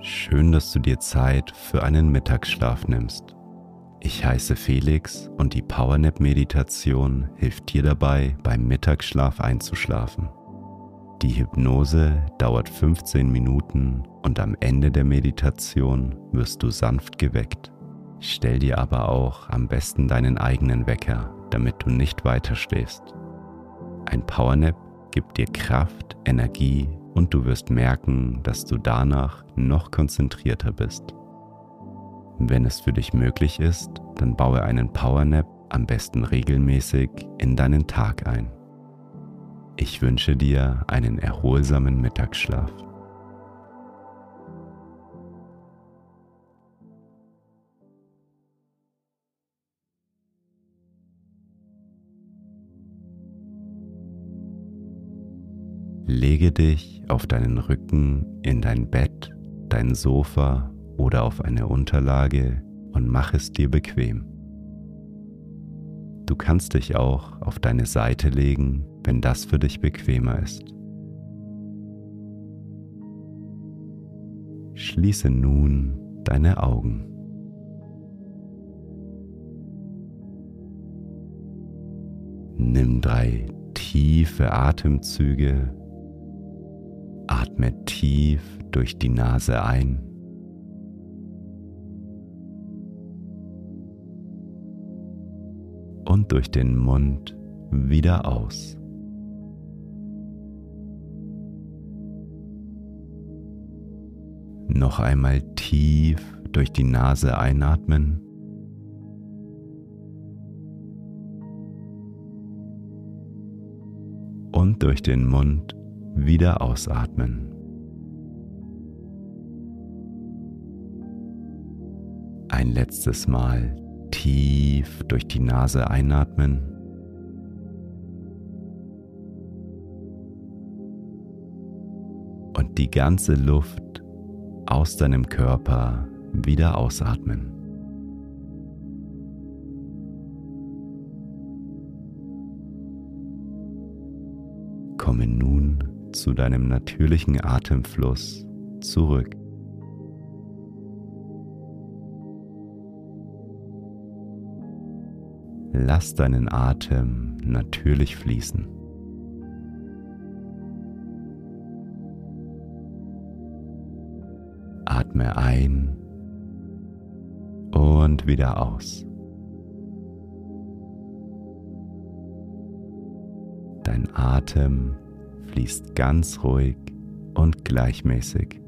Schön, dass du dir Zeit für einen Mittagsschlaf nimmst. Ich heiße Felix und die Powernap Meditation hilft dir dabei, beim Mittagsschlaf einzuschlafen. Die Hypnose dauert 15 Minuten und am Ende der Meditation wirst du sanft geweckt. Stell dir aber auch am besten deinen eigenen Wecker, damit du nicht weiter schläfst. Ein Powernap gibt dir Kraft, Energie und du wirst merken, dass du danach noch konzentrierter bist. Wenn es für dich möglich ist, dann baue einen Powernap am besten regelmäßig in deinen Tag ein. Ich wünsche dir einen erholsamen Mittagsschlaf. Lege dich auf deinen Rücken in dein Bett, dein Sofa oder auf eine Unterlage und mach es dir bequem. Du kannst dich auch auf deine Seite legen, wenn das für dich bequemer ist. Schließe nun deine Augen. Nimm drei tiefe Atemzüge Atme tief durch die Nase ein. Und durch den Mund wieder aus. Noch einmal tief durch die Nase einatmen. Und durch den Mund wieder ausatmen. Ein letztes Mal tief durch die Nase einatmen. Und die ganze Luft aus deinem Körper wieder ausatmen. Komme nun zu deinem natürlichen Atemfluss zurück. Lass deinen Atem natürlich fließen. Atme ein und wieder aus. Dein Atem fließt ganz ruhig und gleichmäßig.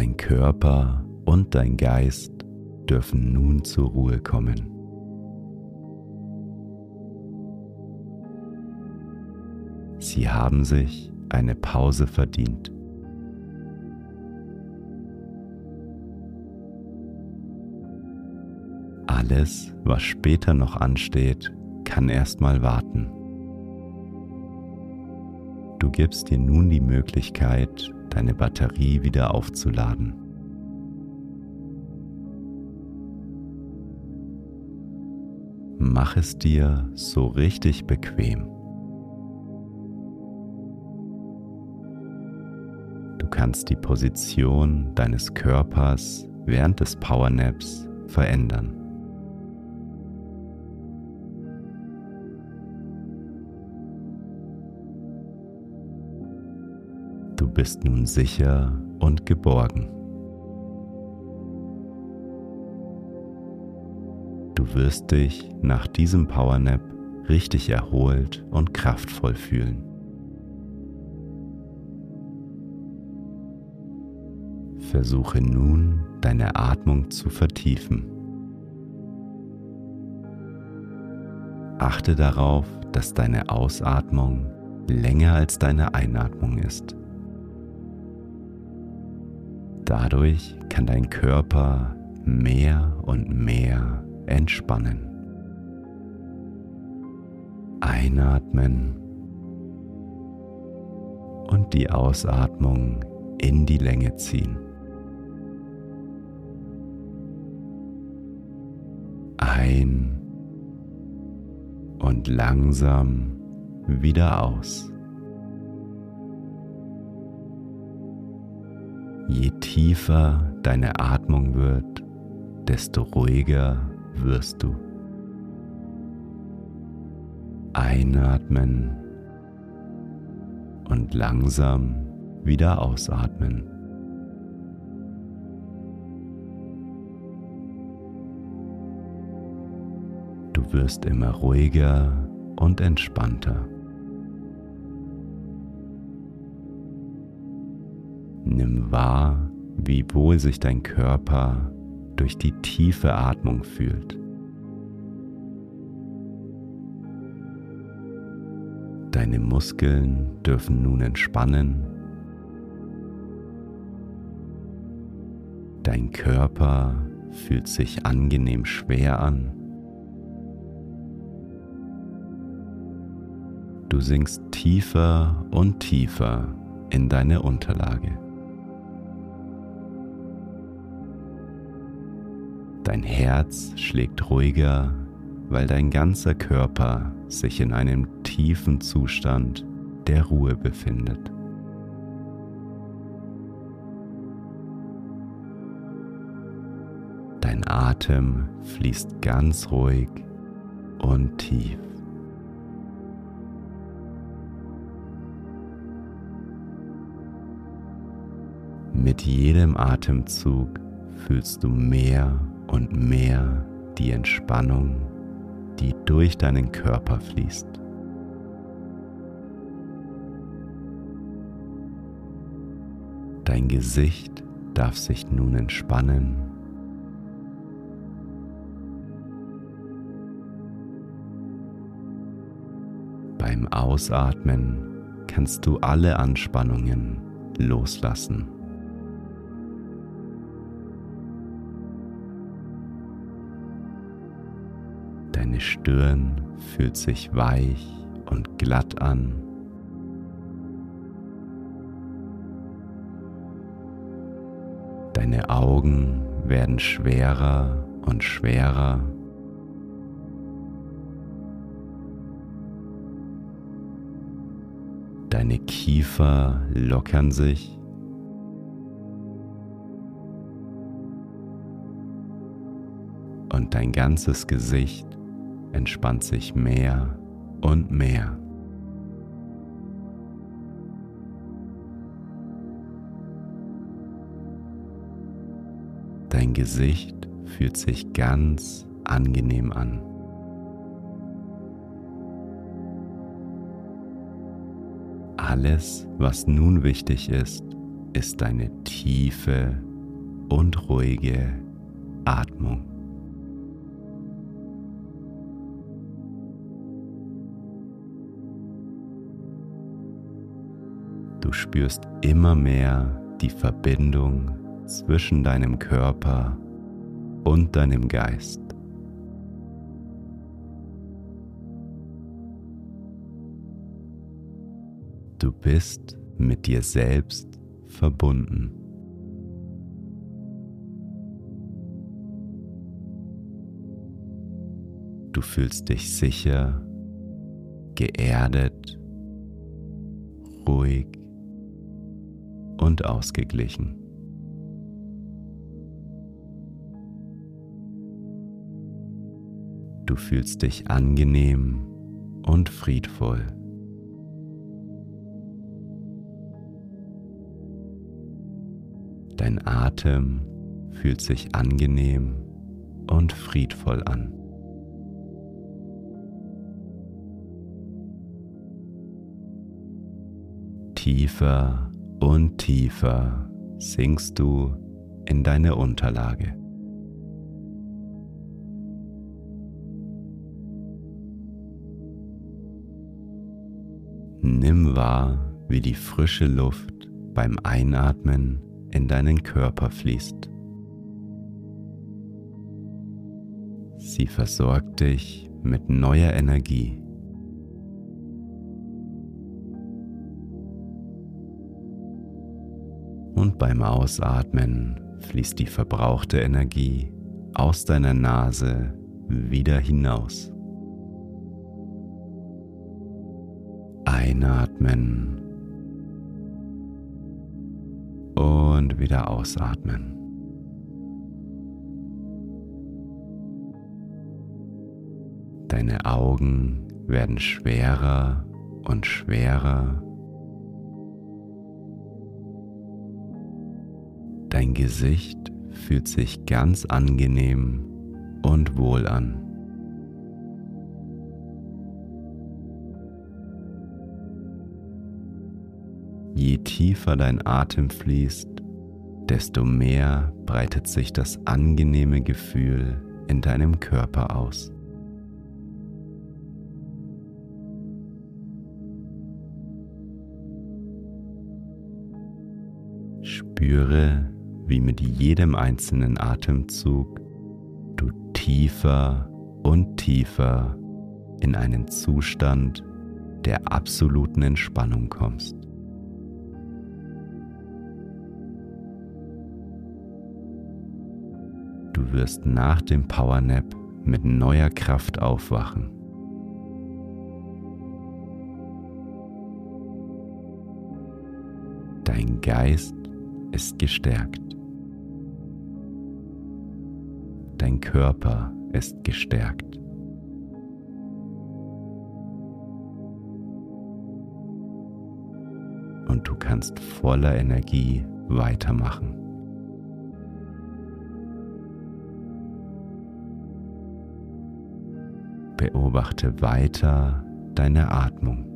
Dein Körper und dein Geist dürfen nun zur Ruhe kommen. Sie haben sich eine Pause verdient. Alles, was später noch ansteht, kann erstmal warten. Du gibst dir nun die Möglichkeit, deine Batterie wieder aufzuladen. Mach es dir so richtig bequem. Du kannst die Position deines Körpers während des Powernaps verändern. Bist nun sicher und geborgen. Du wirst dich nach diesem Powernap richtig erholt und kraftvoll fühlen. Versuche nun deine Atmung zu vertiefen. Achte darauf, dass deine Ausatmung länger als deine Einatmung ist. Dadurch kann dein Körper mehr und mehr entspannen. Einatmen und die Ausatmung in die Länge ziehen. Ein und langsam wieder aus. Je tiefer deine Atmung wird, desto ruhiger wirst du. Einatmen und langsam wieder ausatmen. Du wirst immer ruhiger und entspannter. Nimm wahr, wie wohl sich dein Körper durch die tiefe Atmung fühlt. Deine Muskeln dürfen nun entspannen. Dein Körper fühlt sich angenehm schwer an. Du sinkst tiefer und tiefer in deine Unterlage. Dein Herz schlägt ruhiger, weil dein ganzer Körper sich in einem tiefen Zustand der Ruhe befindet. Dein Atem fließt ganz ruhig und tief. Mit jedem Atemzug fühlst du mehr und mehr die Entspannung, die durch deinen Körper fließt. Dein Gesicht darf sich nun entspannen. Beim Ausatmen kannst du alle Anspannungen loslassen. Stirn fühlt sich weich und glatt an. Deine Augen werden schwerer und schwerer. Deine Kiefer lockern sich. Und dein ganzes Gesicht entspannt sich mehr und mehr. Dein Gesicht fühlt sich ganz angenehm an. Alles, was nun wichtig ist, ist deine tiefe und ruhige Atmung. Du spürst immer mehr die Verbindung zwischen deinem Körper und deinem Geist. Du bist mit dir selbst verbunden. Du fühlst dich sicher, geerdet, ruhig und ausgeglichen. Du fühlst dich angenehm und friedvoll. Dein Atem fühlt sich angenehm und friedvoll an. Tiefer und tiefer sinkst du in deine Unterlage. Nimm wahr, wie die frische Luft beim Einatmen in deinen Körper fließt. Sie versorgt dich mit neuer Energie. Und beim Ausatmen fließt die verbrauchte Energie aus deiner Nase wieder hinaus. Einatmen und wieder ausatmen. Deine Augen werden schwerer und schwerer. Dein Gesicht fühlt sich ganz angenehm und wohl an. Je tiefer dein Atem fließt, desto mehr breitet sich das angenehme Gefühl in deinem Körper aus. Spüre, wie mit jedem einzelnen Atemzug du tiefer und tiefer in einen Zustand der absoluten Entspannung kommst. Du wirst nach dem Powernap mit neuer Kraft aufwachen. Dein Geist ist gestärkt. Dein Körper ist gestärkt. Und du kannst voller Energie weitermachen. Beobachte weiter deine Atmung.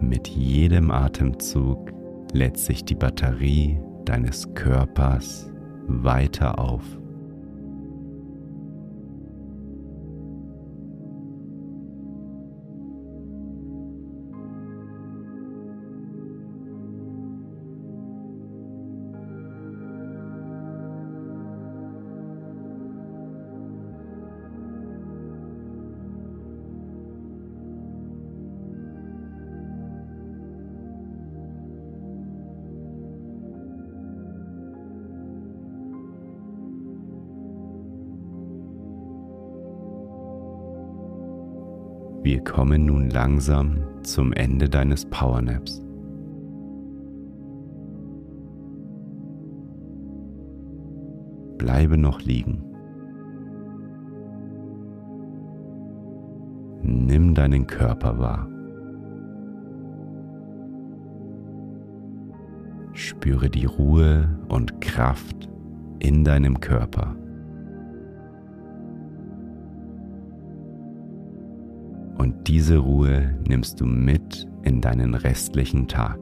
Mit jedem Atemzug lädt sich die Batterie deines Körpers weiter auf. Wir kommen nun langsam zum Ende deines Powernaps. Bleibe noch liegen. Nimm deinen Körper wahr. Spüre die Ruhe und Kraft in deinem Körper. Und diese Ruhe nimmst du mit in deinen restlichen Tag.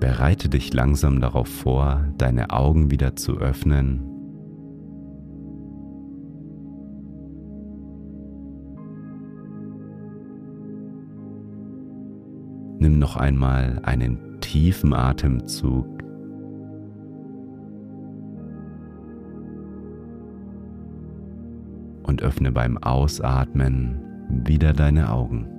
Bereite dich langsam darauf vor, deine Augen wieder zu öffnen. Nimm noch einmal einen tiefen Atemzug und öffne beim Ausatmen wieder deine Augen.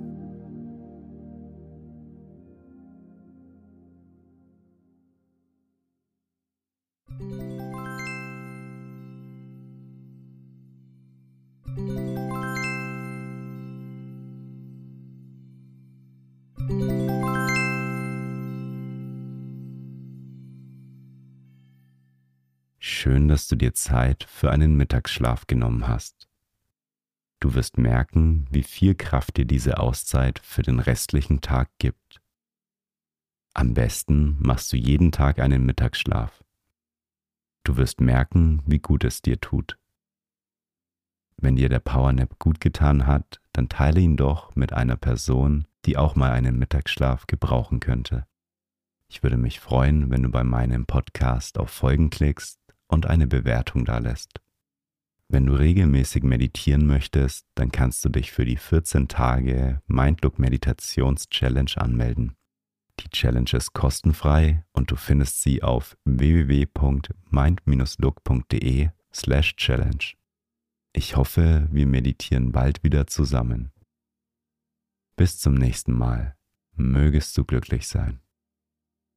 Schön, dass du dir Zeit für einen Mittagsschlaf genommen hast. Du wirst merken, wie viel Kraft dir diese Auszeit für den restlichen Tag gibt. Am besten machst du jeden Tag einen Mittagsschlaf. Du wirst merken, wie gut es dir tut. Wenn dir der Powernap gut getan hat, dann teile ihn doch mit einer Person, die auch mal einen Mittagsschlaf gebrauchen könnte. Ich würde mich freuen, wenn du bei meinem Podcast auf Folgen klickst und eine Bewertung da lässt. Wenn du regelmäßig meditieren möchtest, dann kannst du dich für die 14 Tage Mindlook Meditations Challenge anmelden. Die Challenge ist kostenfrei und du findest sie auf www.mind-look.de slash challenge. Ich hoffe, wir meditieren bald wieder zusammen. Bis zum nächsten Mal. Mögest du glücklich sein.